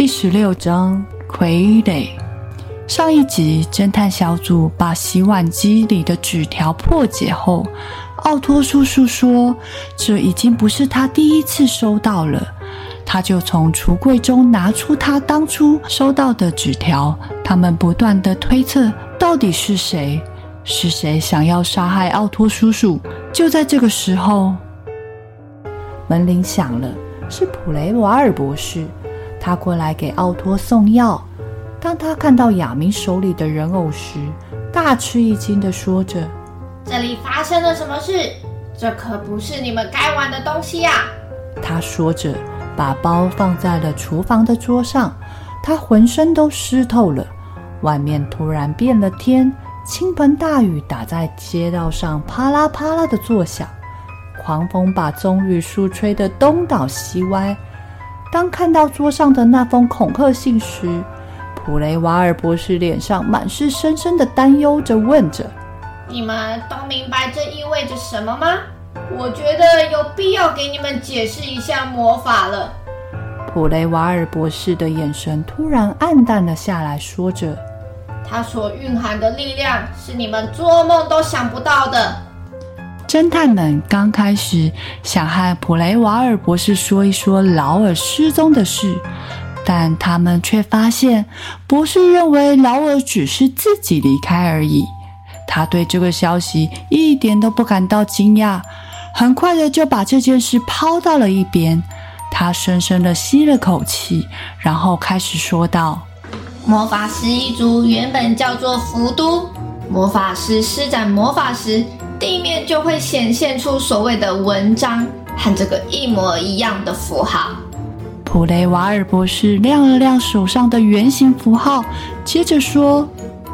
第十六章傀儡。上一集，侦探小组把洗碗机里的纸条破解后，奥托叔叔说，这已经不是他第一次收到了。他就从橱柜中拿出他当初收到的纸条。他们不断地推测，到底是谁？是谁想要杀害奥托叔叔？就在这个时候，门铃响了，是普雷瓦尔博士。他过来给奥托送药。当他看到亚明手里的人偶时，大吃一惊地说着：“这里发生了什么事？这可不是你们该玩的东西呀！”他说着，把包放在了厨房的桌上。他浑身都湿透了。外面突然变了天，倾盆大雨打在街道上，啪啦啪啦的作响。狂风把棕榈树吹得东倒西歪。当看到桌上的那封恐吓信时，普雷瓦尔博士脸上满是深深的担忧着，问着：“你们都明白这意味着什么吗？我觉得有必要给你们解释一下魔法了。”普雷瓦尔博士的眼神突然暗淡了下来，说着：“它所蕴含的力量是你们做梦都想不到的。”侦探们刚开始想和普雷瓦尔博士说一说劳尔失踪的事，但他们却发现，博士认为劳尔只是自己离开而已。他对这个消息一点都不感到惊讶，很快的就把这件事抛到了一边。他深深的吸了口气，然后开始说道：“魔法师一族原本叫做福都，魔法师施展魔法时。”地面就会显现出所谓的文章，和这个一模一样的符号。普雷瓦尔博士亮了亮手上的圆形符号，接着说：“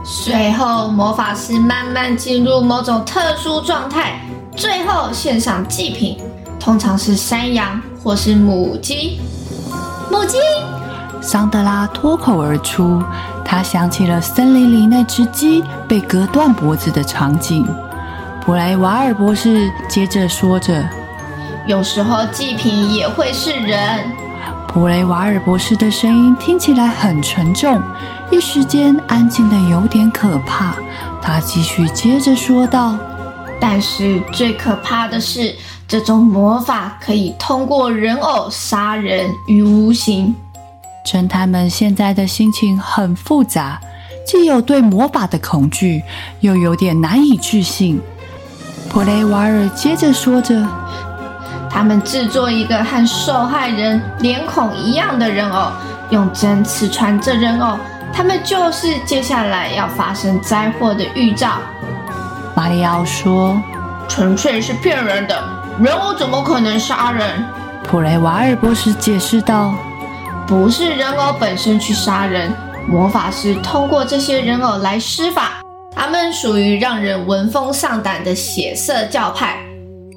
随后，魔法师慢慢进入某种特殊状态，最后献上祭品，通常是山羊或是母鸡。”母鸡！桑德拉脱口而出，他想起了森林里那只鸡被割断脖子的场景。普莱瓦尔博士接着说着：“有时候祭品也会是人。”普雷瓦尔博士的声音听起来很沉重，一时间安静得有点可怕。他继续接着说道：“但是最可怕的是，这种魔法可以通过人偶杀人于无形。”侦探们现在的心情很复杂，既有对魔法的恐惧，又有点难以置信。普雷瓦尔接着说着：“他们制作一个和受害人脸孔一样的人偶，用针刺穿这人偶，他们就是接下来要发生灾祸的预兆。”马里奥说：“纯粹是骗人的，人偶怎么可能杀人？”普雷瓦尔博士解释道：“不是人偶本身去杀人，魔法师通过这些人偶来施法。”他们属于让人闻风丧胆的血色教派，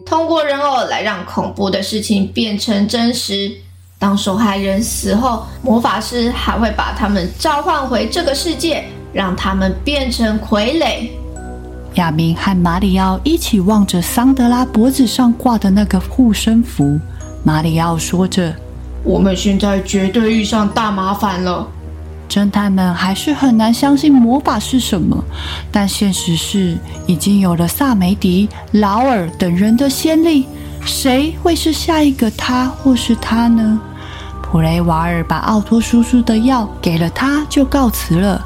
通过人偶来让恐怖的事情变成真实。当受害人死后，魔法师还会把他们召唤回这个世界，让他们变成傀儡。亚明和马里奥一起望着桑德拉脖子上挂的那个护身符。马里奥说着：“我们现在绝对遇上大麻烦了。”侦探们还是很难相信魔法是什么，但现实是已经有了萨梅迪、劳尔等人的先例，谁会是下一个他或是他呢？普雷瓦尔把奥托叔叔的药给了他，就告辞了。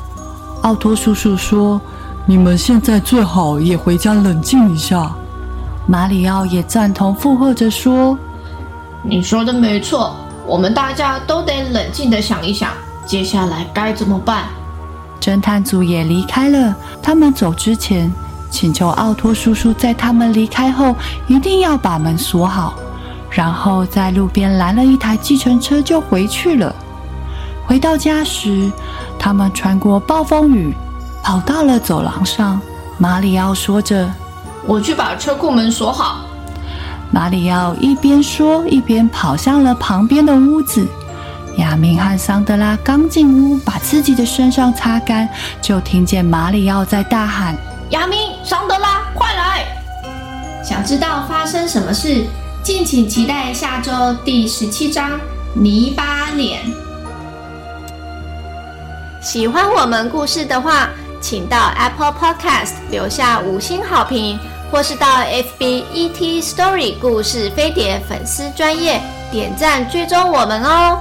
奥托叔叔说：“你们现在最好也回家冷静一下。”马里奥也赞同附和着说：“你说的没错，我们大家都得冷静的想一想。”接下来该怎么办？侦探组也离开了。他们走之前，请求奥托叔叔在他们离开后一定要把门锁好，然后在路边拦了一台计程车就回去了。回到家时，他们穿过暴风雨，跑到了走廊上。马里奥说着：“我去把车库门锁好。”马里奥一边说，一边跑向了旁边的屋子。亚明和桑德拉刚进屋，把自己的身上擦干，就听见马里奥在大喊：“亚明，桑德拉，快来！”想知道发生什么事，敬请期待下周第十七章《泥巴脸》。喜欢我们故事的话，请到 Apple Podcast 留下五星好评，或是到 FB ET Story 故事飞碟粉丝专页点赞追踪我们哦。